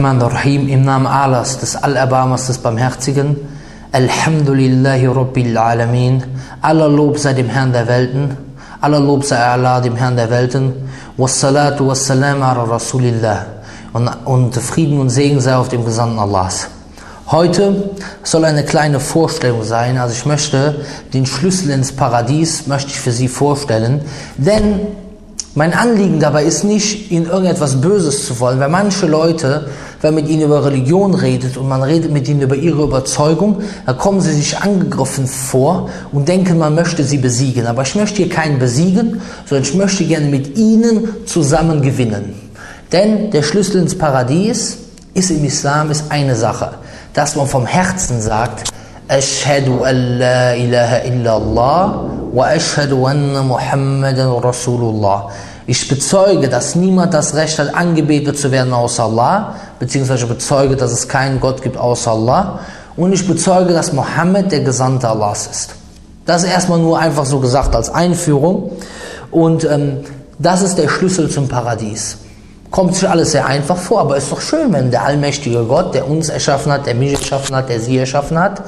Rahman Rahim, im Namen Allahs, des Allerbarmers, des Barmherzigen. Alhamdulillahi Rabbil Alamin. Aller Lob sei dem Herrn der Welten. Aller Lob sei Allah, dem Herrn der Welten. Wassalatu wassalam ala Rasulillah. Und, und Frieden und Segen sei auf dem Gesandten Allahs. Heute soll eine kleine Vorstellung sein. Also ich möchte den Schlüssel ins Paradies möchte ich für Sie vorstellen, denn mein Anliegen dabei ist nicht, ihnen irgendetwas Böses zu wollen, weil manche Leute, wenn man mit ihnen über Religion redet und man redet mit ihnen über ihre Überzeugung, dann kommen sie sich angegriffen vor und denken, man möchte sie besiegen. Aber ich möchte hier keinen besiegen, sondern ich möchte gerne mit ihnen zusammen gewinnen. Denn der Schlüssel ins Paradies ist im Islam ist eine Sache, dass man vom Herzen sagt, Ashhadu an la ilaha illallah wa ashhadu anna Muhammadan Rasulullah ich bezeuge, dass niemand das Recht hat, angebetet zu werden außer Allah, beziehungsweise bezeuge, dass es keinen Gott gibt außer Allah. Und ich bezeuge, dass Mohammed der Gesandte Allahs ist. Das ist erstmal nur einfach so gesagt als Einführung. Und ähm, das ist der Schlüssel zum Paradies. Kommt sich alles sehr einfach vor, aber ist doch schön, wenn der allmächtige Gott, der uns erschaffen hat, der mich erschaffen hat, der sie erschaffen hat,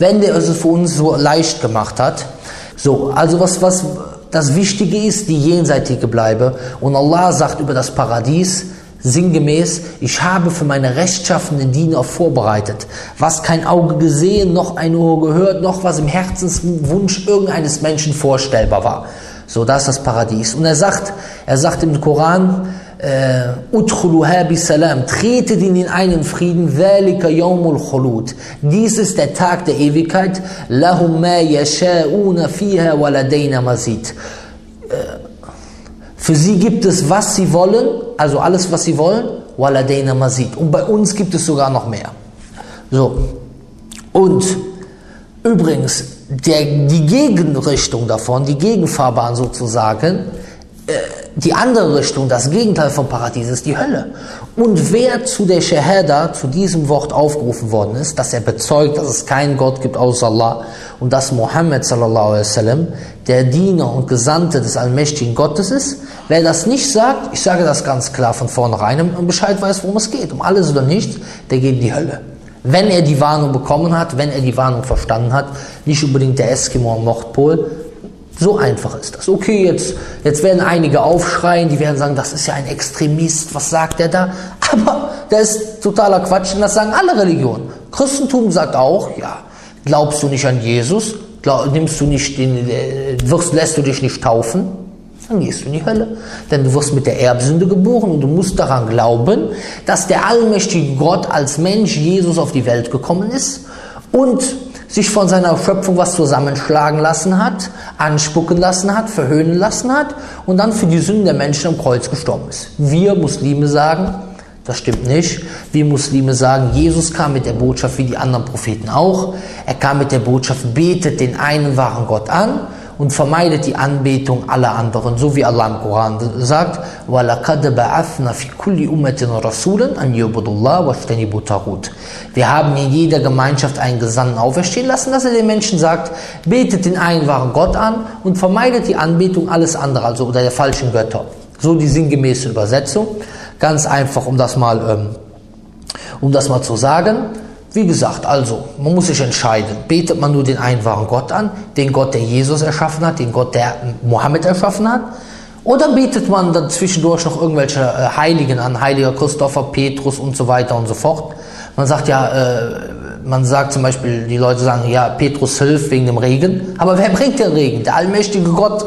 wenn der es für uns so leicht gemacht hat, so, also was, was das Wichtige ist, die jenseitige bleibe. Und Allah sagt über das Paradies, sinngemäß, ich habe für meine rechtschaffenden Diener vorbereitet, was kein Auge gesehen, noch ein Ohr gehört, noch was im Herzenswunsch irgendeines Menschen vorstellbar war. So, das ist das Paradies. Und er sagt, er sagt im Koran, Udkhuluha bisalam, tretet in einen Frieden, Dhalika yawmul khulud. Dies ist der Tag der Ewigkeit, lahum yasha'una fiha waladayna mazid. Äh, für sie gibt es, was sie wollen, also alles, was sie wollen, waladayna mazid. Und bei uns gibt es sogar noch mehr. So. Und übrigens, der, die Gegenrichtung davon, die Gegenfahrbahn sozusagen, äh, die andere Richtung, das Gegenteil vom Paradies ist die Hölle. Und wer zu der Shahada, zu diesem Wort aufgerufen worden ist, dass er bezeugt, dass es keinen Gott gibt außer Allah und dass Mohammed sallallahu alaihi wasallam der Diener und Gesandte des allmächtigen Gottes ist, wer das nicht sagt, ich sage das ganz klar von vornherein und Bescheid weiß, worum es geht, um alles oder nichts, der geht in die Hölle. Wenn er die Warnung bekommen hat, wenn er die Warnung verstanden hat, nicht unbedingt der Eskimo am Nordpol, so einfach ist das. Okay, jetzt, jetzt werden einige aufschreien, die werden sagen, das ist ja ein Extremist, was sagt der da? Aber das ist totaler Quatsch und das sagen alle Religionen. Christentum sagt auch, ja, glaubst du nicht an Jesus? Glaub, nimmst du nicht den, äh, wirst, lässt du dich nicht taufen? Dann gehst du in die Hölle. Denn du wirst mit der Erbsünde geboren und du musst daran glauben, dass der allmächtige Gott als Mensch Jesus auf die Welt gekommen ist und sich von seiner Schöpfung was zusammenschlagen lassen hat, anspucken lassen hat, verhöhnen lassen hat und dann für die Sünden der Menschen am Kreuz gestorben ist. Wir Muslime sagen, das stimmt nicht. Wir Muslime sagen, Jesus kam mit der Botschaft wie die anderen Propheten auch. Er kam mit der Botschaft, betet den einen wahren Gott an und vermeidet die Anbetung aller anderen, so wie Allah im Koran sagt, وَلَقَدْ بَعَثْنَا فِي كُلِّ أُمَّةٍ رَسُولًا أَنْ يُعْبُدُوا اللَّهَ وَاجْتَنِبُوا الطَّاغُوتَ Wir haben in jeder Gemeinschaft einen Gesandten auferstehen lassen, dass er den Menschen sagt, betet den einen wahren Gott an und vermeidet die Anbetung alles andere, also oder der falschen Götter. So die sinngemäße Übersetzung. Ganz einfach, um das mal, ähm, um das mal zu sagen. Wie gesagt, also, man muss sich entscheiden. Betet man nur den einen wahren Gott an, den Gott, der Jesus erschaffen hat, den Gott, der Mohammed erschaffen hat? Oder betet man dann zwischendurch noch irgendwelche äh, Heiligen an, Heiliger Christopher, Petrus und so weiter und so fort? Man sagt ja, äh, man sagt zum Beispiel, die Leute sagen, ja, Petrus hilft wegen dem Regen. Aber wer bringt den Regen? Der allmächtige Gott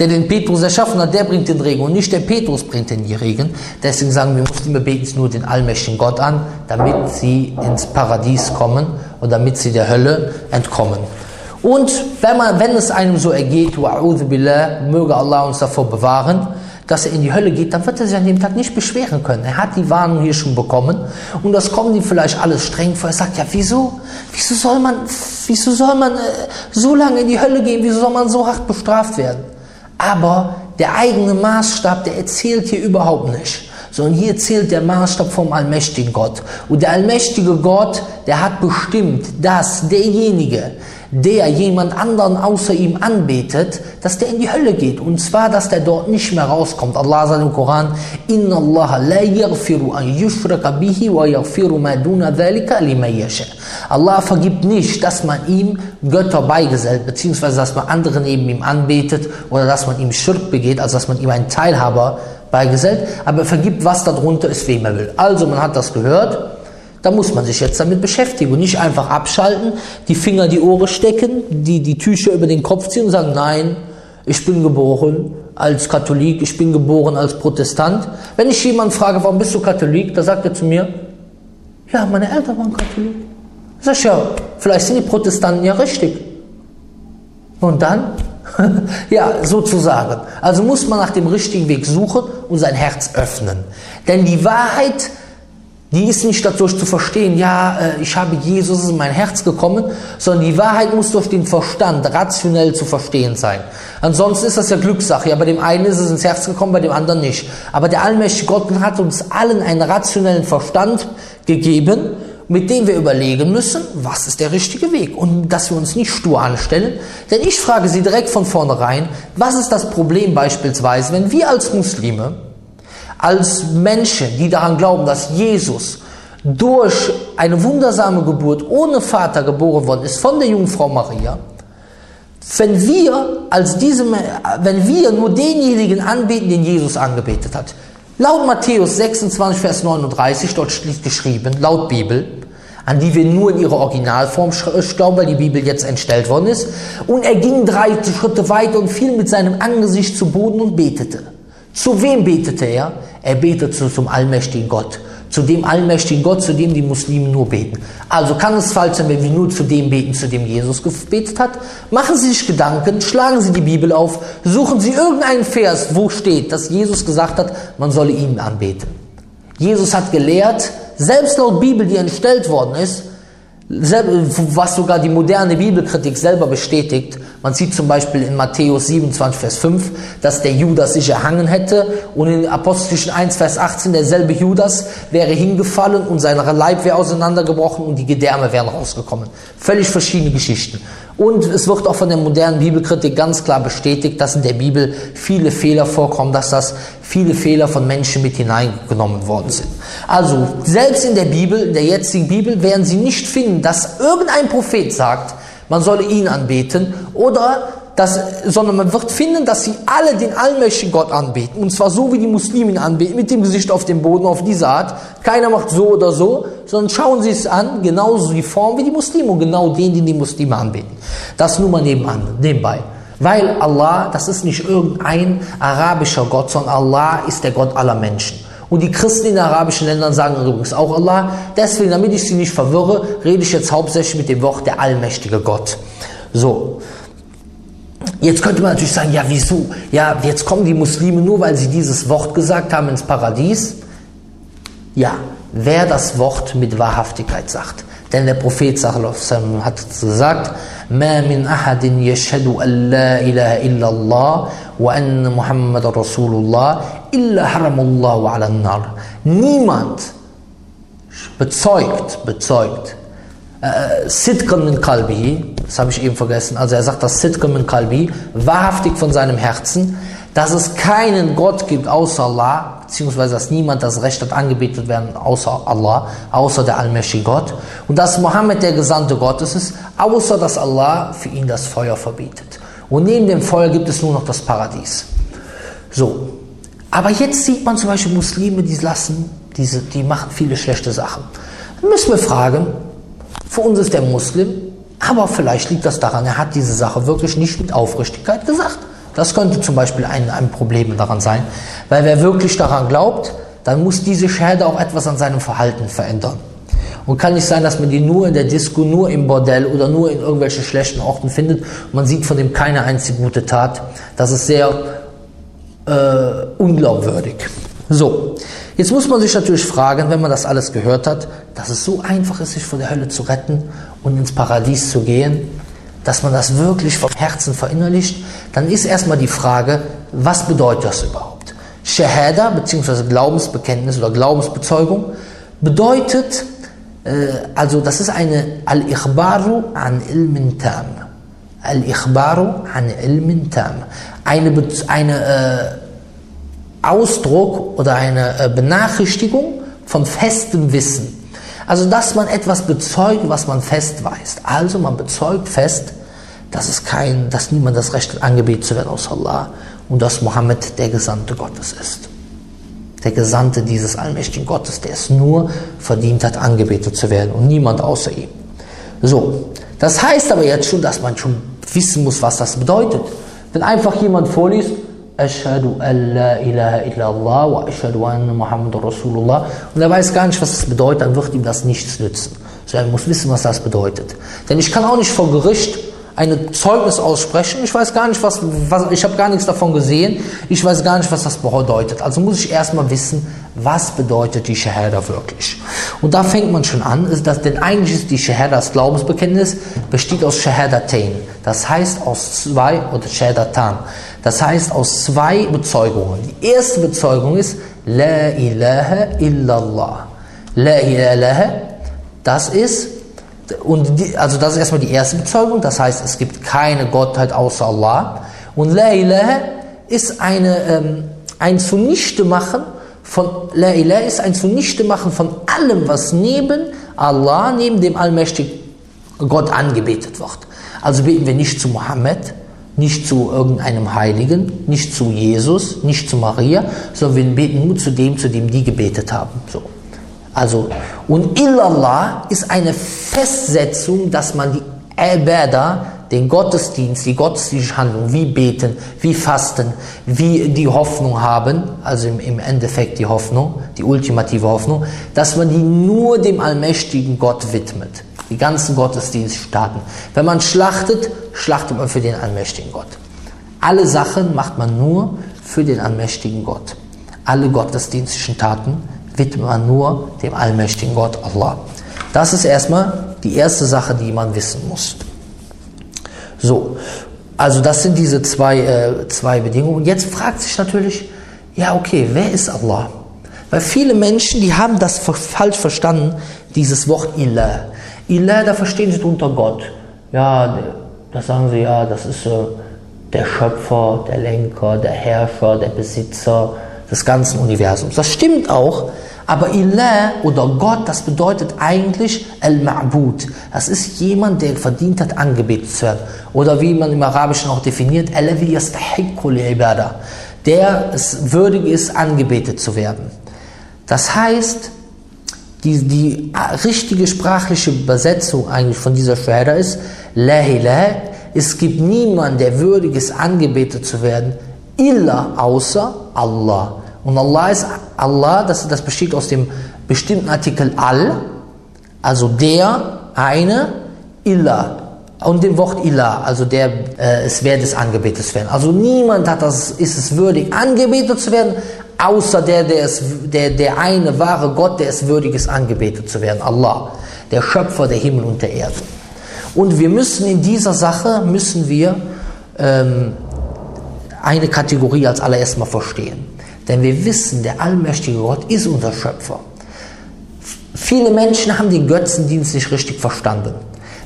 der den Petrus erschaffen hat, der bringt den Regen und nicht der Petrus bringt den Regen. Deswegen sagen wir Muslime, beten nur den allmächtigen Gott an, damit sie ins Paradies kommen und damit sie der Hölle entkommen. Und wenn, man, wenn es einem so ergeht, billah, möge Allah uns davor bewahren, dass er in die Hölle geht, dann wird er sich an dem Tag nicht beschweren können. Er hat die Warnung hier schon bekommen und das kommt ihm vielleicht alles streng vor. Er sagt, ja, wieso? Wieso soll man, wieso soll man äh, so lange in die Hölle gehen? Wieso soll man so hart bestraft werden? Aber der eigene Maßstab, der erzählt hier überhaupt nicht. Sondern hier zählt der Maßstab vom allmächtigen Gott. Und der allmächtige Gott, der hat bestimmt, dass derjenige, der jemand anderen außer ihm anbetet, dass der in die Hölle geht. Und zwar, dass der dort nicht mehr rauskommt. Allah sagt im Koran, Inna Allah la yaghfiru an yushraka bihi wa yaghfiru ma duna dhalika yasha. Allah vergibt nicht, dass man ihm Götter beigesellt, beziehungsweise dass man andere neben ihm anbetet oder dass man ihm Schirk begeht, also dass man ihm einen Teilhaber beigesellt, aber er vergibt, was darunter ist, wem er will. Also man hat das gehört, da muss man sich jetzt damit beschäftigen und nicht einfach abschalten, die Finger die Ohren stecken, die, die Tücher über den Kopf ziehen und sagen, nein, ich bin geboren als Katholik, ich bin geboren als Protestant. Wenn ich jemanden frage, warum bist du Katholik, da sagt er zu mir, ja, meine Eltern waren Katholik. Sag ich, ja, vielleicht sind die Protestanten ja richtig. Und dann? ja, sozusagen. Also muss man nach dem richtigen Weg suchen und sein Herz öffnen. Denn die Wahrheit die ist nicht dadurch zu verstehen, ja, äh, ich habe Jesus in mein Herz gekommen, sondern die Wahrheit muss durch den Verstand rationell zu verstehen sein. Ansonsten ist das ja Glückssache. Ja, bei dem einen ist es ins Herz gekommen, bei dem anderen nicht. Aber der allmächtige Gott hat uns allen einen rationellen Verstand gegeben, mit dem wir überlegen müssen, was ist der richtige Weg und dass wir uns nicht stur anstellen. Denn ich frage Sie direkt von vornherein, was ist das Problem beispielsweise, wenn wir als Muslime als Menschen, die daran glauben, dass Jesus durch eine wundersame Geburt ohne Vater geboren worden ist von der Jungfrau Maria, wenn wir als diese, wenn wir nur denjenigen anbeten, den Jesus angebetet hat. Laut Matthäus 26, Vers 39, dort steht geschrieben, laut Bibel, an die wir nur in ihrer Originalform glauben, weil die Bibel jetzt entstellt worden ist. Und er ging drei Schritte weiter und fiel mit seinem Angesicht zu Boden und betete. Zu wem betete er? Er betete zum allmächtigen Gott. Zu dem allmächtigen Gott, zu dem die Muslime nur beten. Also kann es falsch sein, wenn wir nur zu dem beten, zu dem Jesus gebetet hat? Machen Sie sich Gedanken, schlagen Sie die Bibel auf, suchen Sie irgendeinen Vers, wo steht, dass Jesus gesagt hat, man solle ihn anbeten. Jesus hat gelehrt, selbst laut Bibel, die entstellt worden ist, was sogar die moderne Bibelkritik selber bestätigt. Man sieht zum Beispiel in Matthäus 27, Vers 5, dass der Judas sich erhangen hätte und in Apostelischen 1, Vers 18 derselbe Judas wäre hingefallen und sein Leib wäre auseinandergebrochen und die Gedärme wären rausgekommen. Völlig verschiedene Geschichten. Und es wird auch von der modernen Bibelkritik ganz klar bestätigt, dass in der Bibel viele Fehler vorkommen, dass das viele Fehler von Menschen mit hineingenommen worden sind. Also, selbst in der Bibel, in der jetzigen Bibel, werden Sie nicht finden, dass irgendein Prophet sagt, man solle ihn anbeten oder dass, sondern man wird finden, dass sie alle den allmächtigen Gott anbeten. Und zwar so, wie die Muslimen anbeten, mit dem Gesicht auf dem Boden, auf diese Art. Keiner macht so oder so, sondern schauen sie es an, genauso die Form wie die Muslime und genau den, den die Muslime anbeten. Das nur mal nebenan, nebenbei. Weil Allah, das ist nicht irgendein arabischer Gott, sondern Allah ist der Gott aller Menschen. Und die Christen in arabischen Ländern sagen übrigens auch Allah. Deswegen, damit ich sie nicht verwirre, rede ich jetzt hauptsächlich mit dem Wort der allmächtige Gott. So. Jetzt könnte man natürlich sagen, ja, wieso? Ja, jetzt kommen die Muslime nur, weil sie dieses Wort gesagt haben ins Paradies. Ja, wer das Wort mit Wahrhaftigkeit sagt. Denn der Prophet hat gesagt, ما من أحد يشهد أن لا إله إلا الله وأن محمد رسول الله إلا حرم الله على النار. Niemand bezeugt, bezeugt, äh, Sidqan min Kalbi, das habe ich eben vergessen, also er sagt das Sidqan min Kalbi, wahrhaftig von seinem Herzen, dass es keinen Gott gibt außer Allah, beziehungsweise dass niemand das Recht hat, angebetet werden außer Allah, außer der allmächtige Gott, und dass Mohammed der Gesandte Gottes ist, außer dass Allah für ihn das Feuer verbietet. Und neben dem Feuer gibt es nur noch das Paradies. So. Aber jetzt sieht man zum Beispiel Muslime, die lassen, diese, die machen viele schlechte Sachen. Dann müssen wir fragen, für uns ist der Muslim, aber vielleicht liegt das daran, er hat diese Sache wirklich nicht mit Aufrichtigkeit gesagt. Das könnte zum Beispiel ein, ein Problem daran sein, weil wer wirklich daran glaubt, dann muss diese Scherde auch etwas an seinem Verhalten verändern. Und kann nicht sein, dass man die nur in der Disco, nur im Bordell oder nur in irgendwelchen schlechten Orten findet man sieht von dem keine einzige gute Tat. Das ist sehr äh, unglaubwürdig. So, jetzt muss man sich natürlich fragen, wenn man das alles gehört hat, dass es so einfach ist, sich von der Hölle zu retten und ins Paradies zu gehen, dass man das wirklich vom Herzen verinnerlicht, dann ist erstmal die Frage, was bedeutet das überhaupt? Shahada bzw. Glaubensbekenntnis oder Glaubensbezeugung bedeutet, äh, also das ist eine Al-Ikhbaru an ilmin tam. Al-Ikhbaru an ilmin tam. Eine, eine äh, Ausdruck oder eine äh, Benachrichtigung von festem Wissen. Also, dass man etwas bezeugt, was man fest weiß. Also, man bezeugt fest, dass es kein, dass niemand das Recht hat, angebetet zu werden außer Allah und dass Mohammed der Gesandte Gottes ist. Der Gesandte dieses allmächtigen Gottes, der es nur verdient hat, angebetet zu werden und niemand außer ihm. So, das heißt aber jetzt schon, dass man schon wissen muss, was das bedeutet. Wenn einfach jemand vorliest, Ashhadu an la ilaha illallah wa ashhadu anna Muhammad Rasulullah und er weiß gar nicht, was das bedeutet, dann wird ihm das nichts nützen. So, er muss wissen, was das bedeutet. Denn ich kann auch nicht vor Gericht ein Zeugnis aussprechen. Ich weiß gar nicht, was, was ich habe gar nichts davon gesehen. Ich weiß gar nicht, was das bedeutet. Also muss ich erstmal wissen, was bedeutet die Shahada wirklich. Und da fängt man schon an, ist das, denn eigentlich ist die Shahada, das Glaubensbekenntnis, besteht aus Shahadatain. Das heißt aus zwei, oder Shahadatan. Das heißt aus zwei Bezeugungen. Die erste Bezeugung ist, La ilaha illallah. La ilaha, das ist und die, also das ist erstmal die erste Bezeugung, das heißt, es gibt keine Gottheit außer Allah. Und La ilaha ist eine, ähm, ein Zunichtemachen von, La ilaha ist ein Zunichtemachen von allem, was neben Allah, neben dem allmächtigen Gott angebetet wird. Also beten wir nicht zu Mohammed, nicht zu irgendeinem Heiligen, nicht zu Jesus, nicht zu Maria, sondern wir beten nur zu dem, zu dem die gebetet haben. So. Also, und illallah ist eine Festsetzung, dass man die Ibadah, den Gottesdienst, die gottesdienstliche Handlung, wie beten, wie fasten, wie die Hoffnung haben, also im, im Endeffekt die Hoffnung, die ultimative Hoffnung, dass man die nur dem allmächtigen Gott widmet. Die ganzen Gottesdienststaaten. Wenn man schlachtet, schlachtet man für den allmächtigen Gott. Alle Sachen macht man nur für den allmächtigen Gott. Alle gottesdienstlichen Taten widmet man nur dem allmächtigen Gott Allah. Das ist erstmal die erste Sache, die man wissen muss. So, also das sind diese zwei, äh, zwei Bedingungen. Jetzt fragt sich natürlich, ja okay, wer ist Allah? Weil viele Menschen, die haben das falsch verstanden, dieses Wort Ilah. Ilah, da verstehen sie unter Gott. Ja, da sagen sie, ja, das ist äh, der Schöpfer, der Lenker, der Herrscher, der Besitzer des ganzen Universums. Das stimmt auch, aber Ilah oder Gott, das bedeutet eigentlich Al-Ma'bud. Das ist jemand, der verdient hat, angebetet zu werden. Oder wie man im Arabischen auch definiert, der es würdig ist, angebetet zu werden. Das heißt, die, die richtige sprachliche Übersetzung eigentlich von dieser Shahada ist, La ilaha, es gibt niemanden, der würdig ist, angebetet zu werden, illa außer Allah. Und Allah ist Allah, das, das besteht aus dem bestimmten Artikel al, also der, eine, illa. Und dem Wort Ilah, also der äh, es wert ist, angebetet zu werden. Also niemand hat das, ist es würdig, angebetet zu werden, außer der, der, es, der, der eine wahre Gott, der es würdig ist, angebetet zu werden. Allah, der Schöpfer der Himmel und der Erde. Und wir müssen in dieser Sache, müssen wir ähm, eine Kategorie als allererstes mal verstehen. Denn wir wissen, der allmächtige Gott ist unser Schöpfer. Viele Menschen haben den Götzendienst nicht richtig verstanden.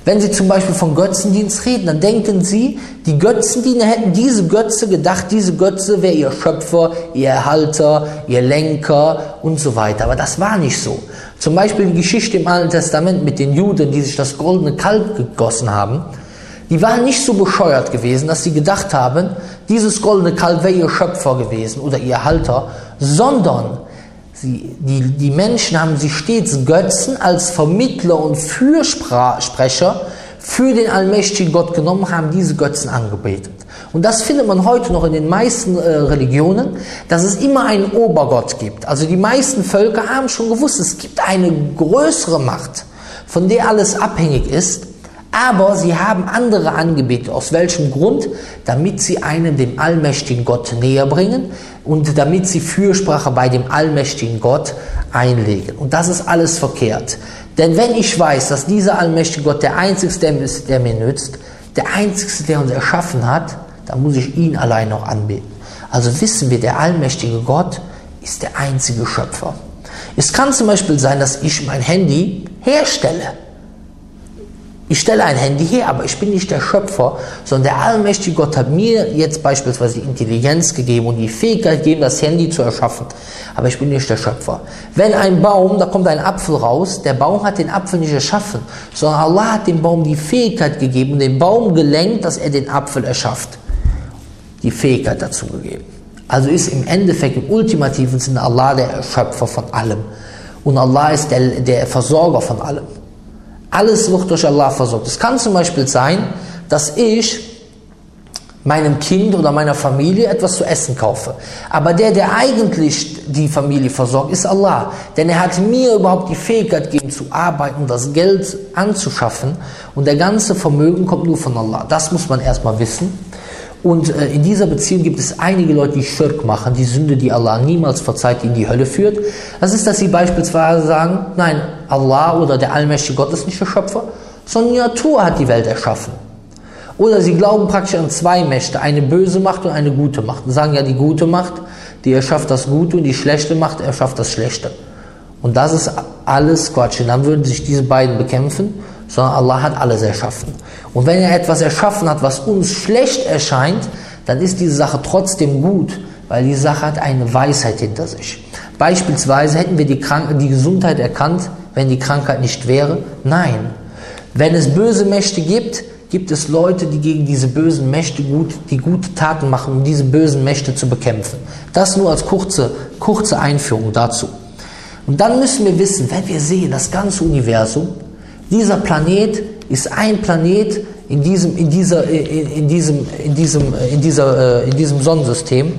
Wenn sie zum Beispiel von Götzendienst reden, dann denken sie, die Götzendiener hätten diese Götze gedacht, diese Götze wäre ihr Schöpfer, ihr Erhalter, ihr Lenker und so weiter. Aber das war nicht so. Zum Beispiel die Geschichte im Alten Testament mit den Juden, die sich das goldene Kalb gegossen haben die waren nicht so bescheuert gewesen, dass sie gedacht haben, dieses goldene Kalb wäre ihr Schöpfer gewesen oder ihr Halter, sondern sie, die, die Menschen haben sich stets Götzen als Vermittler und Fürsprecher für den allmächtigen Gott genommen, haben diese Götzen angebetet. Und das findet man heute noch in den meisten äh, Religionen, dass es immer einen Obergott gibt. Also die meisten Völker haben schon gewusst, es gibt eine größere Macht, von der alles abhängig ist aber sie haben andere angebetet. Aus welchem Grund? Damit sie einen dem allmächtigen Gott näher bringen und damit sie Fürsprache bei dem allmächtigen Gott einlegen. Und das ist alles verkehrt. Denn wenn ich weiß, dass dieser allmächtige Gott der Einzige ist, der mir nützt, der Einzige, der uns erschaffen hat, dann muss ich ihn allein noch anbeten. Also wissen wir, der allmächtige Gott ist der einzige Schöpfer. Es kann zum Beispiel sein, dass ich mein Handy herstelle. Ich stelle ein Handy her, aber ich bin nicht der Schöpfer, sondern der allmächtige Gott hat mir jetzt beispielsweise die Intelligenz gegeben und die Fähigkeit gegeben, das Handy zu erschaffen. Aber ich bin nicht der Schöpfer. Wenn ein Baum, da kommt ein Apfel raus, der Baum hat den Apfel nicht erschaffen, sondern Allah hat dem Baum die Fähigkeit gegeben, den Baum gelenkt, dass er den Apfel erschafft. Die Fähigkeit dazu gegeben. Also ist im Endeffekt im ultimativen Sinne Allah der Schöpfer von allem. Und Allah ist der, der Versorger von allem. Alles wird durch Allah versorgt. Es kann zum Beispiel sein, dass ich meinem Kind oder meiner Familie etwas zu essen kaufe. Aber der, der eigentlich die Familie versorgt, ist Allah. Denn er hat mir überhaupt die Fähigkeit gegeben zu arbeiten, das Geld anzuschaffen. Und der ganze Vermögen kommt nur von Allah. Das muss man erstmal wissen. Und äh, in dieser Beziehung gibt es einige Leute, die Schirk machen, die Sünde, die Allah niemals verzeiht, die in die Hölle führt. Das ist, dass sie beispielsweise sagen, nein, Allah oder der allmächtige Gott ist nicht der Schöpfer, sondern die Natur hat die Welt erschaffen. Oder sie glauben praktisch an zwei Mächte, eine böse Macht und eine gute Macht. Und sagen ja, die gute Macht, die erschafft das Gute und die schlechte Macht erschafft das Schlechte. Und das ist alles Quatsch. Und dann würden sich diese beiden bekämpfen, sondern Allah hat alles erschaffen. Und wenn er etwas erschaffen hat, was uns schlecht erscheint, dann ist diese Sache trotzdem gut, weil die Sache hat eine Weisheit hinter sich. Beispielsweise hätten wir die, Krank die Gesundheit erkannt, wenn die Krankheit nicht wäre? Nein. Wenn es böse Mächte gibt, gibt es Leute, die gegen diese bösen Mächte gut, die gute Taten machen, um diese bösen Mächte zu bekämpfen. Das nur als kurze, kurze Einführung dazu. Und dann müssen wir wissen, wenn wir sehen, das ganze Universum, dieser Planet ist ein Planet in diesem, in dieser, in, in diesem, in diesem, in dieser, äh, in diesem Sonnensystem.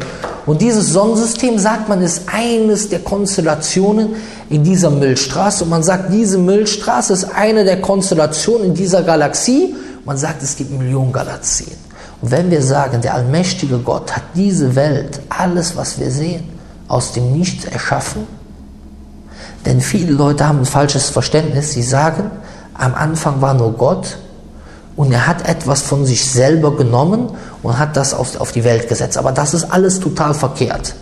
Und dieses Sonnensystem, sagt man, ist eines der Konstellationen in dieser Milchstraße. Und man sagt, diese Milchstraße ist eine der Konstellationen in dieser Galaxie. Man sagt, es gibt Millionen Galaxien. Und wenn wir sagen, der allmächtige Gott hat diese Welt, alles, was wir sehen, aus dem Nichts erschaffen, denn viele Leute haben ein falsches Verständnis. Sie sagen, am Anfang war nur Gott und er hat etwas von sich selber genommen und hat das auf, auf die Welt gesetzt. Aber das ist alles total verkehrt.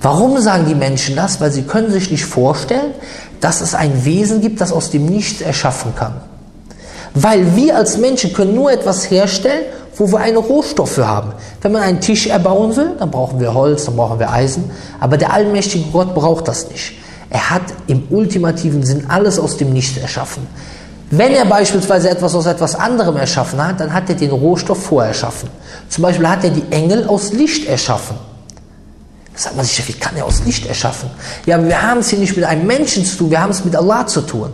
Warum sagen die Menschen das? Weil sie können sich nicht vorstellen, dass es ein Wesen gibt, das aus dem Nichts erschaffen kann. Weil wir als Menschen können nur etwas herstellen, wo wir einen Rohstoff für haben. Wenn man einen Tisch erbauen will, dann brauchen wir Holz, dann brauchen wir Eisen. Aber der allmächtige Gott braucht das nicht. Er hat im ultimativen Sinn alles aus dem Nichts erschaffen. Wenn er beispielsweise etwas aus etwas anderem erschaffen hat, dann hat er den Rohstoff vorerschaffen. Zum Beispiel hat er die Engel aus Licht erschaffen. Da sagt man sich, wie kann er aus Licht erschaffen? Ja, wir haben es hier nicht mit einem Menschen zu tun, wir haben es mit Allah zu tun.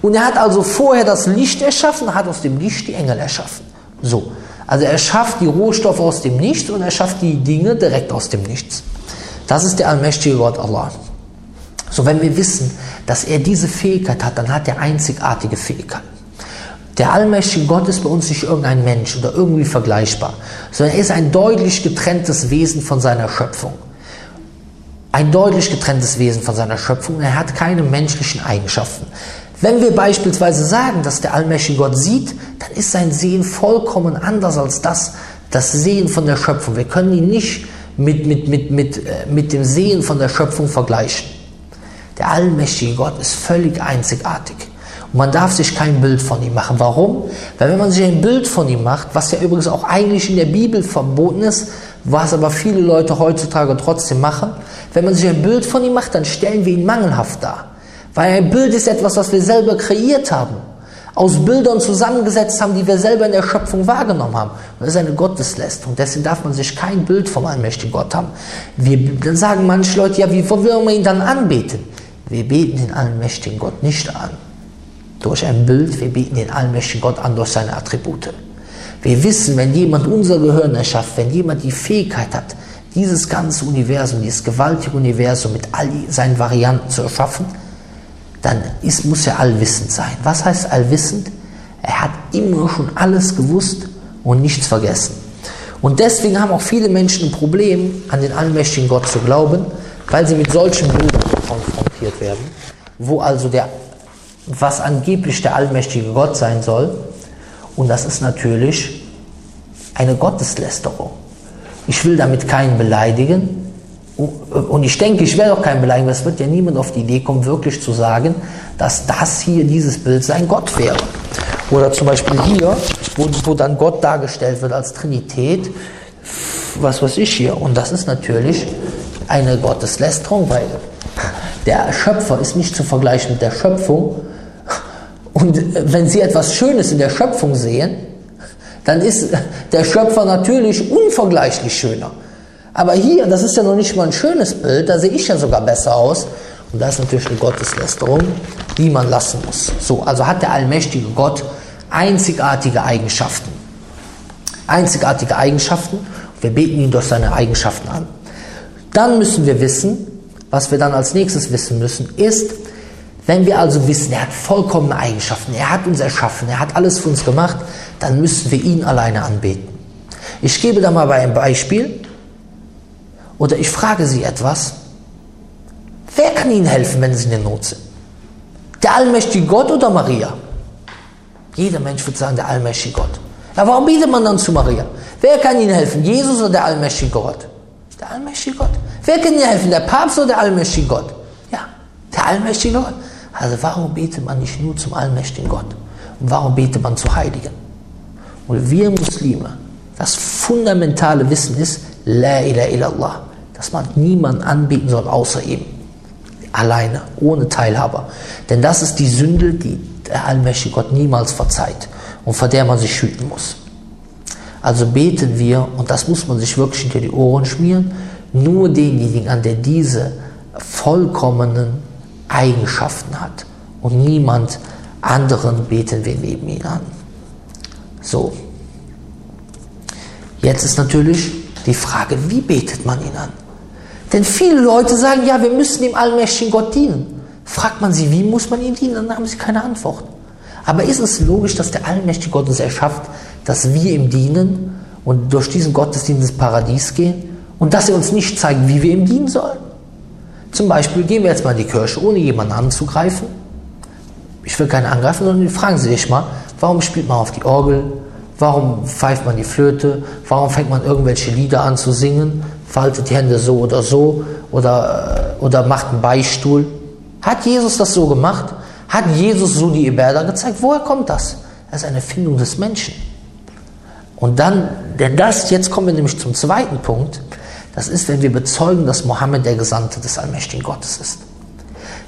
Und er hat also vorher das Licht erschaffen, hat aus dem Licht die Engel erschaffen. So. Also er schafft die Rohstoffe aus dem Nichts und er schafft die Dinge direkt aus dem Nichts. Das ist der allmächtige Gott Allah. So, wenn wir wissen, dass er diese Fähigkeit hat, dann hat er einzigartige Fähigkeiten. Der allmächtige Gott ist bei uns nicht irgendein Mensch oder irgendwie vergleichbar, sondern er ist ein deutlich getrenntes Wesen von seiner Schöpfung. Ein deutlich getrenntes Wesen von seiner Schöpfung. Er hat keine menschlichen Eigenschaften. Wenn wir beispielsweise sagen, dass der allmächtige Gott sieht, dann ist sein Sehen vollkommen anders als das, das Sehen von der Schöpfung. Wir können ihn nicht mit, mit, mit, mit, äh, mit dem Sehen von der Schöpfung vergleichen. Der allmächtige Gott ist völlig einzigartig. Und man darf sich kein Bild von ihm machen. Warum? Weil wenn man sich ein Bild von ihm macht, was ja übrigens auch eigentlich in der Bibel verboten ist, was aber viele Leute heutzutage trotzdem machen, wenn man sich ein Bild von ihm macht, dann stellen wir ihn mangelhaft dar. Weil ein Bild ist etwas, was wir selber kreiert haben. Aus Bildern zusammengesetzt haben, die wir selber in der Schöpfung wahrgenommen haben. Und das ist eine Gotteslästerung. Deswegen darf man sich kein Bild vom allmächtigen Gott haben. Wir, dann sagen manche Leute, ja, wie wollen wir ihn dann anbeten? Wir beten den allmächtigen Gott nicht an durch ein Bild, wir beten den allmächtigen Gott an durch seine Attribute. Wir wissen, wenn jemand unser Gehirn erschafft, wenn jemand die Fähigkeit hat, dieses ganze Universum, dieses gewaltige Universum mit all seinen Varianten zu erschaffen, dann ist, muss er allwissend sein. Was heißt allwissend? Er hat immer schon alles gewusst und nichts vergessen. Und deswegen haben auch viele Menschen ein Problem, an den allmächtigen Gott zu glauben, weil sie mit solchen Bildern konfrontiert werden, wo also der, was angeblich der allmächtige Gott sein soll, und das ist natürlich eine Gotteslästerung. Ich will damit keinen beleidigen, und ich denke, ich werde auch keinen beleidigen, es wird ja niemand auf die Idee kommen, wirklich zu sagen, dass das hier, dieses Bild sein Gott wäre. Oder zum Beispiel hier, wo, wo dann Gott dargestellt wird als Trinität, was weiß ich hier. Und das ist natürlich eine Gotteslästerung, weil der Schöpfer ist nicht zu vergleichen mit der Schöpfung. Und wenn Sie etwas Schönes in der Schöpfung sehen, dann ist der Schöpfer natürlich unvergleichlich schöner. Aber hier, das ist ja noch nicht mal ein schönes Bild, da sehe ich ja sogar besser aus. Und das ist natürlich eine Gotteslästerung, die man lassen muss. So, also hat der allmächtige Gott einzigartige Eigenschaften. Einzigartige Eigenschaften. Wir beten ihn durch seine Eigenschaften an. Dann müssen wir wissen, was wir dann als nächstes wissen müssen, ist, wenn wir also wissen, er hat vollkommene Eigenschaften, er hat uns erschaffen, er hat alles für uns gemacht, dann müssen wir ihn alleine anbeten. Ich gebe da mal ein Beispiel oder ich frage Sie etwas. Wer kann Ihnen helfen, wenn Sie in der Not sind? Der allmächtige Gott oder Maria? Jeder Mensch wird sagen, der allmächtige Gott. Ja, warum betet man dann zu Maria? Wer kann Ihnen helfen? Jesus oder der allmächtige Gott? Der allmächtige Gott. Wer kann Ihnen helfen? Der Papst oder der allmächtige Gott? Ja, der allmächtige Gott. Also warum betet man nicht nur zum allmächtigen Gott? Und warum betet man zu Heiligen? Und wir Muslime, das fundamentale Wissen ist, La ilaha illallah, dass man niemanden anbeten soll außer ihm. Alleine, ohne Teilhaber. Denn das ist die Sünde, die der allmächtige Gott niemals verzeiht und vor der man sich hüten muss. Also beten wir, und das muss man sich wirklich hinter die Ohren schmieren, nur denjenigen an, der diese vollkommenen Eigenschaften hat. Und niemand anderen beten wir neben ihn an. So. Jetzt ist natürlich die Frage, wie betet man ihn an? Denn viele Leute sagen, ja, wir müssen dem allmächtigen Gott dienen. Fragt man sie, wie muss man ihm dienen, dann haben sie keine Antwort. Aber ist es logisch, dass der allmächtige Gott uns erschafft, dass wir ihm dienen und durch diesen Gottesdienst ins Paradies gehen und dass er uns nicht zeigt, wie wir ihm dienen sollen? Zum Beispiel gehen wir jetzt mal in die Kirche, ohne jemanden anzugreifen. Ich will keinen angreifen, sondern fragen Sie sich mal, warum spielt man auf die Orgel? Warum pfeift man die Flöte? Warum fängt man irgendwelche Lieder an zu singen? Faltet die Hände so oder so oder, äh, oder macht einen Beistuhl? Hat Jesus das so gemacht? Hat Jesus so die Iberda gezeigt? Woher kommt das? Das ist eine Findung des Menschen. Und dann, denn das, jetzt kommen wir nämlich zum zweiten Punkt, das ist, wenn wir bezeugen, dass Mohammed der Gesandte des allmächtigen Gottes ist.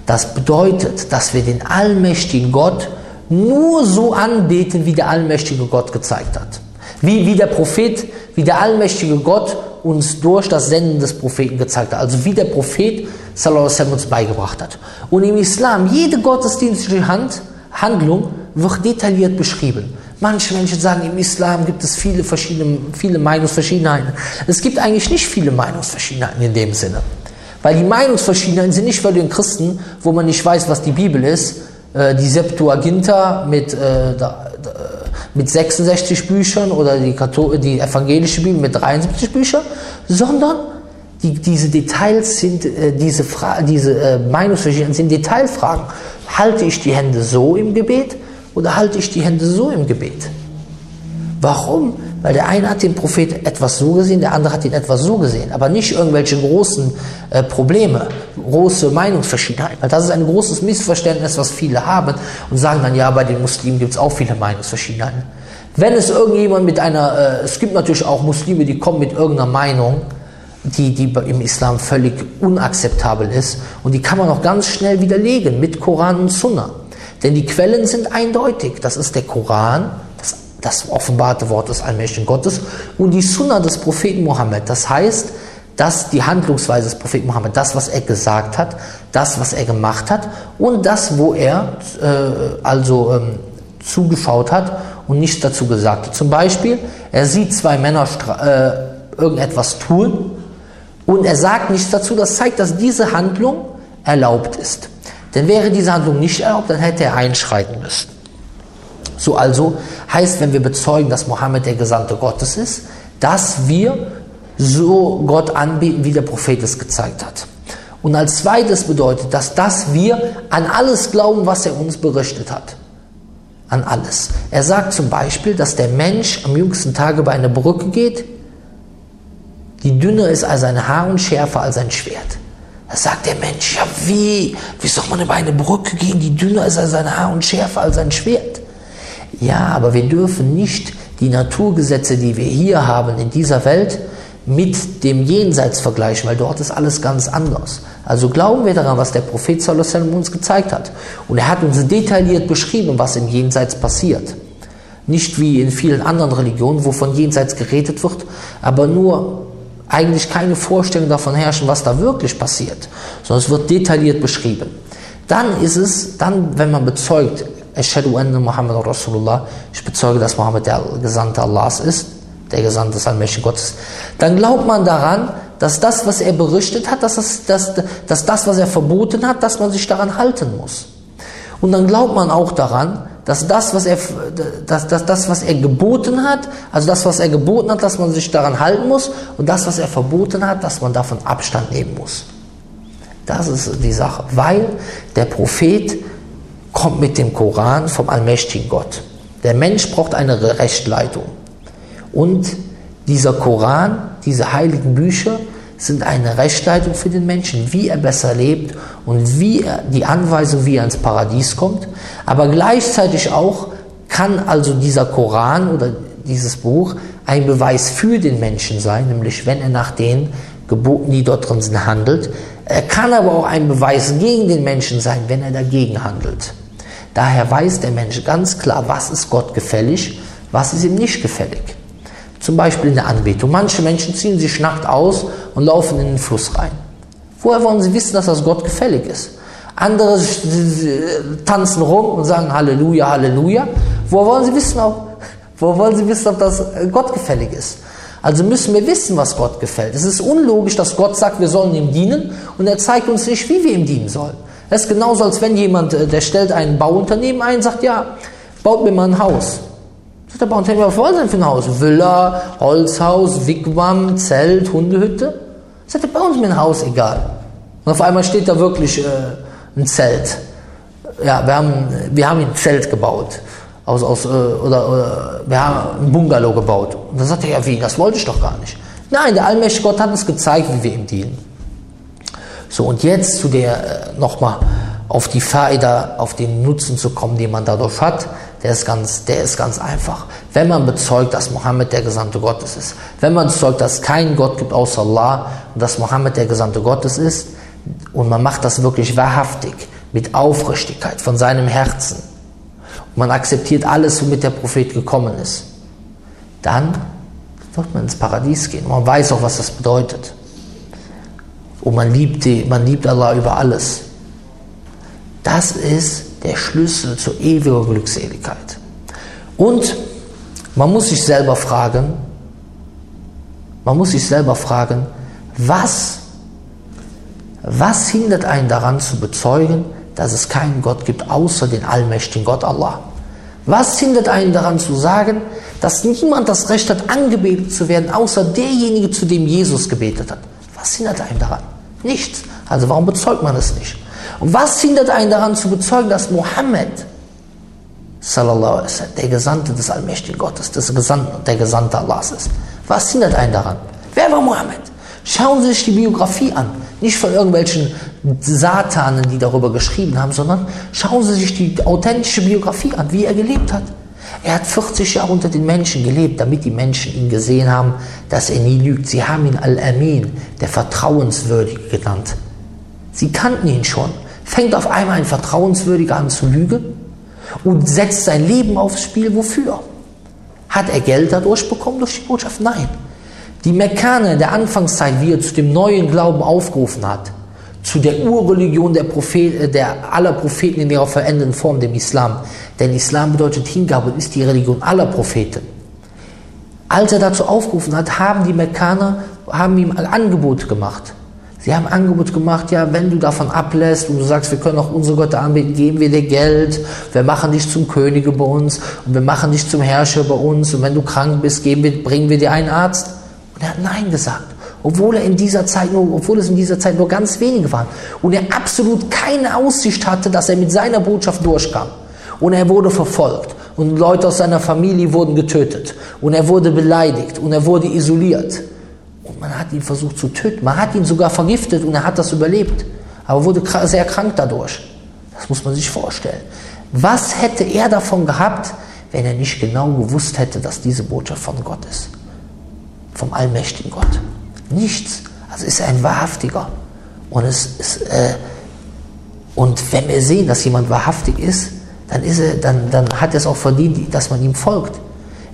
Das bedeutet, dass wir den allmächtigen Gott nur so anbeten, wie der allmächtige Gott gezeigt hat. Wie, wie der Prophet, wie der allmächtige Gott uns durch das Senden des Propheten gezeigt hat. Also wie der Prophet sallallahu uns beigebracht hat. Und im Islam, jede gottesdienstliche Hand, Handlung wird detailliert beschrieben. Manche Menschen sagen, im Islam gibt es viele verschiedene, viele Meinungsverschiedenheiten. Es gibt eigentlich nicht viele Meinungsverschiedenheiten in dem Sinne. Weil die Meinungsverschiedenheiten sind nicht für den Christen, wo man nicht weiß, was die Bibel ist, äh, die Septuaginta mit, äh, mit 66 Büchern oder die, die evangelische Bibel mit 73 Büchern, sondern die, diese Details sind, äh, diese, diese äh, Meinungsverschiedenheiten sind Detailfragen. Halte ich die Hände so im Gebet oder halte ich die Hände so im Gebet? Warum? Weil der eine hat den Prophet etwas so gesehen, der andere hat ihn etwas so gesehen. Aber nicht irgendwelche großen äh, Probleme, große Meinungsverschiedenheiten. Weil das ist ein großes Missverständnis, was viele haben und sagen dann, ja, bei den Muslimen gibt es auch viele Meinungsverschiedenheiten. Wenn es irgendjemand mit einer, äh, es gibt natürlich auch Muslime, die kommen mit irgendeiner Meinung, die, die im Islam völlig unakzeptabel ist und die kann man auch ganz schnell widerlegen mit Koran und Sunna. Denn die Quellen sind eindeutig. Das ist der Koran, das, das offenbarte Wort des allmächtigen Gottes und die Sunna des Propheten Mohammed. Das heißt, dass die Handlungsweise des Propheten Mohammed, das, was er gesagt hat, das, was er gemacht hat und das, wo er äh, also ähm, zugeschaut hat und nichts dazu gesagt hat. Zum Beispiel, er sieht zwei Männer äh, irgendetwas tun und er sagt nichts dazu, das zeigt, dass diese Handlung erlaubt ist. Denn wäre diese Handlung nicht erlaubt, dann hätte er einschreiten müssen. So also heißt, wenn wir bezeugen, dass Mohammed der Gesandte Gottes ist, dass wir so Gott anbieten, wie der Prophet es gezeigt hat. Und als zweites bedeutet das, dass wir an alles glauben, was er uns berichtet hat. An alles. Er sagt zum Beispiel, dass der Mensch am jüngsten Tage bei einer Brücke geht, die dünner ist als ein Haar und schärfer als ein Schwert. Da sagt der Mensch, ja wie? Wie soll man über eine Brücke gehen, die dünner ist als ein Haar und schärfer als ein Schwert? Ja, aber wir dürfen nicht die Naturgesetze, die wir hier haben in dieser Welt, mit dem Jenseits vergleichen, weil dort ist alles ganz anders. Also glauben wir daran, was der Prophet sallam uns gezeigt hat. Und er hat uns detailliert beschrieben, was im Jenseits passiert. Nicht wie in vielen anderen Religionen, wo von Jenseits geredet wird, aber nur eigentlich keine Vorstellung davon herrschen, was da wirklich passiert, sondern es wird detailliert beschrieben. Dann ist es, dann, wenn man bezeugt, Muhammad Rasulullah, ich bezeuge, dass Muhammad der Gesandte Allahs ist, der Gesandte des Allmächtigen Gottes, dann glaubt man daran, dass das, was er berichtet hat, dass das, dass, dass das, was er verboten hat, dass man sich daran halten muss. Und dann glaubt man auch daran, dass das, was er, dass, dass das, was er geboten hat, also das, was er geboten hat, dass man sich daran halten muss, und das, was er verboten hat, dass man davon Abstand nehmen muss. Das ist die Sache, weil der Prophet kommt mit dem Koran vom allmächtigen Gott. Der Mensch braucht eine Rechtleitung. Und dieser Koran, diese heiligen Bücher, sind eine Rechtleitung für den Menschen, wie er besser lebt und wie er, die Anweisung, wie er ins Paradies kommt. Aber gleichzeitig auch kann also dieser Koran oder dieses Buch ein Beweis für den Menschen sein, nämlich wenn er nach den Geboten, die dort drin sind, handelt. Er kann aber auch ein Beweis gegen den Menschen sein, wenn er dagegen handelt. Daher weiß der Mensch ganz klar, was ist Gott gefällig, was ist ihm nicht gefällig. Zum Beispiel in der Anbetung. Manche Menschen ziehen sich nackt aus und laufen in den Fluss rein. Woher wollen sie wissen, dass das Gott gefällig ist? Andere tanzen rum und sagen Halleluja, Halleluja. Woher wollen sie wissen, ob, woher wollen sie wissen, ob das Gott gefällig ist? Also müssen wir wissen, was Gott gefällt. Es ist unlogisch, dass Gott sagt, wir sollen ihm dienen und er zeigt uns nicht, wie wir ihm dienen sollen. Es ist genauso, als wenn jemand, äh, der stellt ein Bauunternehmen ein, sagt, ja, baut mir mal ein Haus. Bauunternehmer, was wollen Sie denn für ein Haus? Villa, Holzhaus, Wigwam, Zelt, Hundehütte? Sagt er, bei uns mir ein Haus, egal. Und auf einmal steht da wirklich äh, ein Zelt. Ja, wir haben, wir haben ein Zelt gebaut. Aus, aus, äh, oder, oder wir haben ein Bungalow gebaut. Und dann sagt er, ja wie, das wollte ich doch gar nicht. Nein, der allmächtige Gott hat uns gezeigt, wie wir ihm dienen. So, und jetzt zu der, äh, nochmal auf die Faida, auf den Nutzen zu kommen, den man dadurch hat der ist ganz, der ist ganz einfach. Wenn man bezeugt, dass Mohammed der Gesandte Gottes ist, wenn man bezeugt, dass es keinen Gott gibt außer Allah und dass Mohammed der Gesandte Gottes ist, und man macht das wirklich wahrhaftig, mit Aufrichtigkeit von seinem Herzen, und man akzeptiert alles, womit der Prophet gekommen ist, dann wird man ins Paradies gehen. Man weiß auch, was das bedeutet. Und man liebt, die, man liebt Allah über alles. Das ist der Schlüssel zur ewigen Glückseligkeit. Und man muss sich selber fragen, man muss sich selber fragen, was, was hindert einen daran zu bezeugen, dass es keinen Gott gibt außer den allmächtigen Gott Allah? Was hindert einen daran zu sagen, dass niemand das Recht hat, angebetet zu werden, außer derjenige, zu dem Jesus gebetet hat? Was hindert einen daran? Nichts. Also warum bezeugt man es nicht? Und was hindert einen daran zu bezeugen, dass Mohammed, sallallahu alaihi wasallam, der Gesandte des allmächtigen Gottes, des Gesandten, der Gesandte Allahs ist? Was hindert einen daran? Wer war Mohammed? Schauen Sie sich die Biografie an. Nicht von irgendwelchen Satanen, die darüber geschrieben haben, sondern schauen Sie sich die authentische Biografie an, wie er gelebt hat. Er hat 40 Jahre unter den Menschen gelebt, damit die Menschen ihn gesehen haben, dass er nie lügt. Sie haben ihn Al-Amin, der Vertrauenswürdige genannt. Sie kannten ihn schon fängt auf einmal ein Vertrauenswürdiger an zu lügen und setzt sein Leben aufs Spiel. Wofür? Hat er Geld dadurch bekommen durch die Botschaft? Nein. Die Mekkaner der Anfangszeit, wie er zu dem neuen Glauben aufgerufen hat, zu der Urreligion der, Prophet, äh, der aller Propheten in ihrer veränderten Form, dem Islam. Denn Islam bedeutet Hingabe und ist die Religion aller Propheten. Als er dazu aufgerufen hat, haben die Mekkaner haben ihm ein Angebot gemacht. Sie haben Angebot gemacht, ja, wenn du davon ablässt und du sagst, wir können auch unsere Götter anbeten, geben wir dir Geld, wir machen dich zum Könige bei uns und wir machen dich zum Herrscher bei uns. Und wenn du krank bist, wir, bringen wir dir einen Arzt. Und er hat Nein gesagt, obwohl er in dieser Zeit nur, obwohl es in dieser Zeit nur ganz wenige waren. Und er absolut keine Aussicht hatte, dass er mit seiner Botschaft durchkam. Und er wurde verfolgt. Und Leute aus seiner Familie wurden getötet. Und er wurde beleidigt. Und er wurde isoliert. Man hat ihn versucht zu töten. Man hat ihn sogar vergiftet und er hat das überlebt. Aber wurde sehr krank dadurch. Das muss man sich vorstellen. Was hätte er davon gehabt, wenn er nicht genau gewusst hätte, dass diese Botschaft von Gott ist. Vom allmächtigen Gott. Nichts. Also ist er ein Wahrhaftiger. Und, es ist, äh, und wenn wir sehen, dass jemand wahrhaftig ist, dann, ist er, dann, dann hat er es auch verdient, dass man ihm folgt.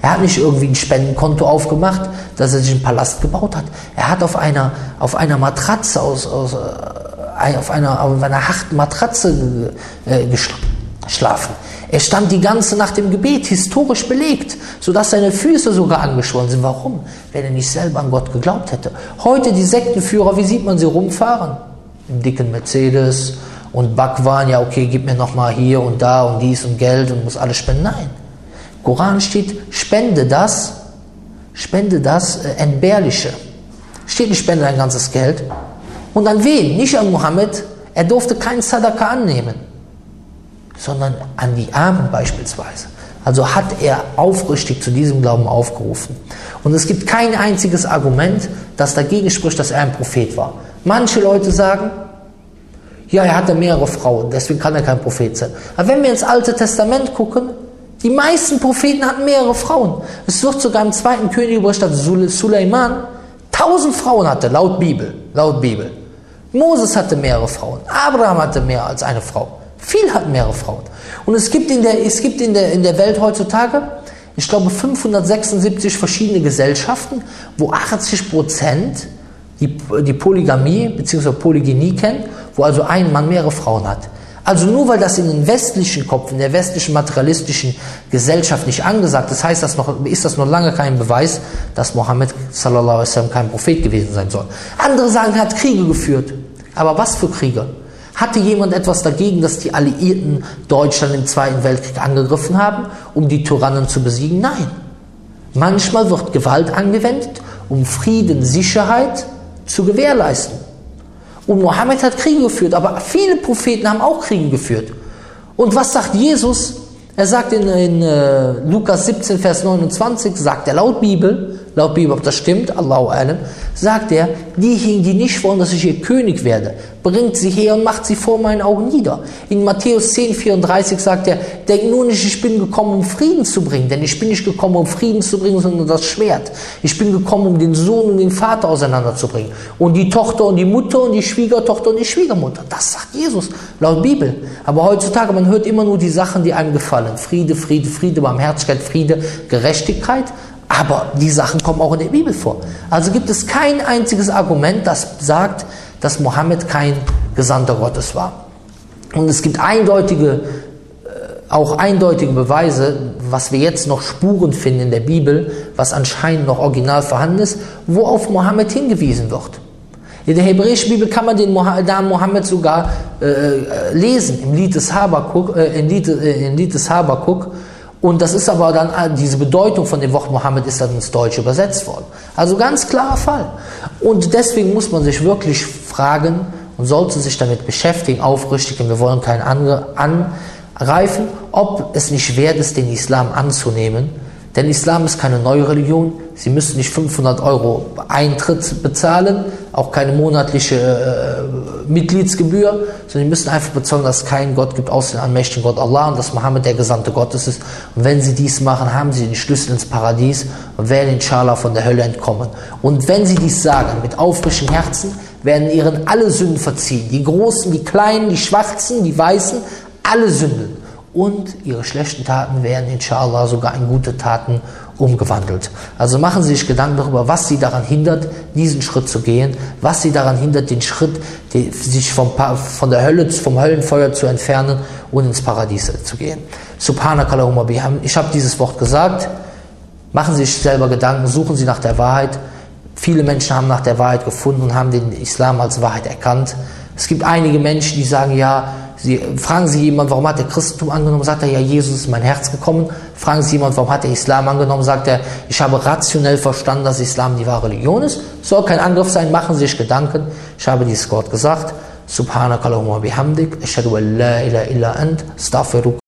Er hat nicht irgendwie ein Spendenkonto aufgemacht, dass er sich einen Palast gebaut hat. Er hat auf einer, auf einer Matratze aus, aus äh, auf einer, auf einer harten Matratze äh, geschlafen. Er stand die ganze Nacht im Gebet, historisch belegt, sodass seine Füße sogar angeschwollen sind. Warum? Wenn er nicht selber an Gott geglaubt hätte. Heute die Sektenführer, wie sieht man sie rumfahren? Im dicken Mercedes und Backwaren, ja okay, gib mir nochmal hier und da und dies und Geld und muss alles spenden. Nein. Koran steht, spende das, spende das äh, Entbehrliche. Steht nicht, spende dein ganzes Geld. Und an wen? Nicht an Mohammed. Er durfte keinen Sadaka annehmen, sondern an die Armen beispielsweise. Also hat er aufrichtig zu diesem Glauben aufgerufen. Und es gibt kein einziges Argument, das dagegen spricht, dass er ein Prophet war. Manche Leute sagen, ja, er hatte mehrere Frauen, deswegen kann er kein Prophet sein. Aber wenn wir ins Alte Testament gucken, die meisten Propheten hatten mehrere Frauen. Es wird sogar im zweiten Königreich, dass Suleiman tausend Frauen hatte, laut Bibel. Laut Bibel. Moses hatte mehrere Frauen. Abraham hatte mehr als eine Frau. Viel hatten mehrere Frauen. Und es gibt in der, es gibt in der, in der Welt heutzutage, ich glaube, 576 verschiedene Gesellschaften, wo 80 Prozent die, die Polygamie bzw. Polygynie kennen, wo also ein Mann mehrere Frauen hat. Also nur weil das in den westlichen Kopf, in der westlichen materialistischen Gesellschaft nicht angesagt ist, heißt das noch, ist das noch lange kein Beweis, dass Mohammed sallallahu alaihi kein Prophet gewesen sein soll. Andere sagen, er hat Kriege geführt. Aber was für Kriege? Hatte jemand etwas dagegen, dass die Alliierten Deutschland im Zweiten Weltkrieg angegriffen haben, um die Tyrannen zu besiegen? Nein. Manchmal wird Gewalt angewendet, um Frieden, Sicherheit zu gewährleisten. Und Mohammed hat Kriege geführt, aber viele Propheten haben auch Kriege geführt. Und was sagt Jesus? Er sagt in, in uh, Lukas 17, Vers 29, sagt er laut Bibel, laut Bibel, ob das stimmt, Allahu alam, sagt er, diejenigen, die nicht wollen, dass ich ihr König werde, bringt sie her und macht sie vor meinen Augen nieder. In Matthäus 10, 34 sagt er, denk nur nicht, ich bin gekommen, um Frieden zu bringen, denn ich bin nicht gekommen, um Frieden zu bringen, sondern das Schwert. Ich bin gekommen, um den Sohn und den Vater auseinanderzubringen. Und die Tochter und die Mutter und die Schwiegertochter und die Schwiegermutter. Das sagt Jesus, laut Bibel. Aber heutzutage, man hört immer nur die Sachen, die einem gefallen. Friede, Friede, Friede, Barmherzigkeit, Friede, Gerechtigkeit. Aber die Sachen kommen auch in der Bibel vor. Also gibt es kein einziges Argument, das sagt, dass Mohammed kein Gesandter Gottes war. Und es gibt eindeutige, äh, auch eindeutige Beweise, was wir jetzt noch Spuren finden in der Bibel, was anscheinend noch original vorhanden ist, wo auf Mohammed hingewiesen wird. In der hebräischen Bibel kann man den Namen Mohammed sogar äh, äh, lesen, im Lied des Habakuk, äh, im Lied, äh, im Lied des Habakuk und das ist aber dann, äh, diese Bedeutung von dem Wort Mohammed ist dann ins Deutsche übersetzt worden. Also ganz klarer Fall. Und deswegen muss man sich wirklich fragen und sollte sich damit beschäftigen, aufrichtig, und wir wollen keinen angreifen, ob es nicht wert ist, den Islam anzunehmen. Denn Islam ist keine neue Religion. Sie müssen nicht 500 Euro Eintritt bezahlen, auch keine monatliche äh, Mitgliedsgebühr, sondern Sie müssen einfach bezeugen, dass es keinen Gott gibt außer den allmächtigen Gott Allah und dass Mohammed der Gesandte Gottes ist. Und wenn Sie dies machen, haben Sie den Schlüssel ins Paradies und werden inshallah von der Hölle entkommen. Und wenn Sie dies sagen mit aufrichtigem Herzen, werden Ihren alle Sünden verziehen. Die Großen, die Kleinen, die Schwarzen, die Weißen, alle Sünden und ihre schlechten Taten werden inshallah sogar in gute Taten umgewandelt. Also machen Sie sich Gedanken darüber, was Sie daran hindert, diesen Schritt zu gehen, was Sie daran hindert, den Schritt, die, sich vom, von der Hölle, vom Höllenfeuer zu entfernen und ins Paradies zu gehen. Subhanakallahumma biham. Ich habe dieses Wort gesagt. Machen Sie sich selber Gedanken, suchen Sie nach der Wahrheit. Viele Menschen haben nach der Wahrheit gefunden und haben den Islam als Wahrheit erkannt. Es gibt einige Menschen, die sagen, ja, Sie, fragen Sie jemand, warum hat er Christentum angenommen? Sagt er, ja, Jesus ist in mein Herz gekommen. Fragen Sie jemand, warum hat er Islam angenommen? Sagt er, ich habe rationell verstanden, dass Islam die wahre Religion ist. Soll kein Angriff sein, machen Sie sich Gedanken. Ich habe dieses Wort gesagt. Subhanakallahumma bihamdik. Ashadu an la ilaha illa ant. Astaghfiruk.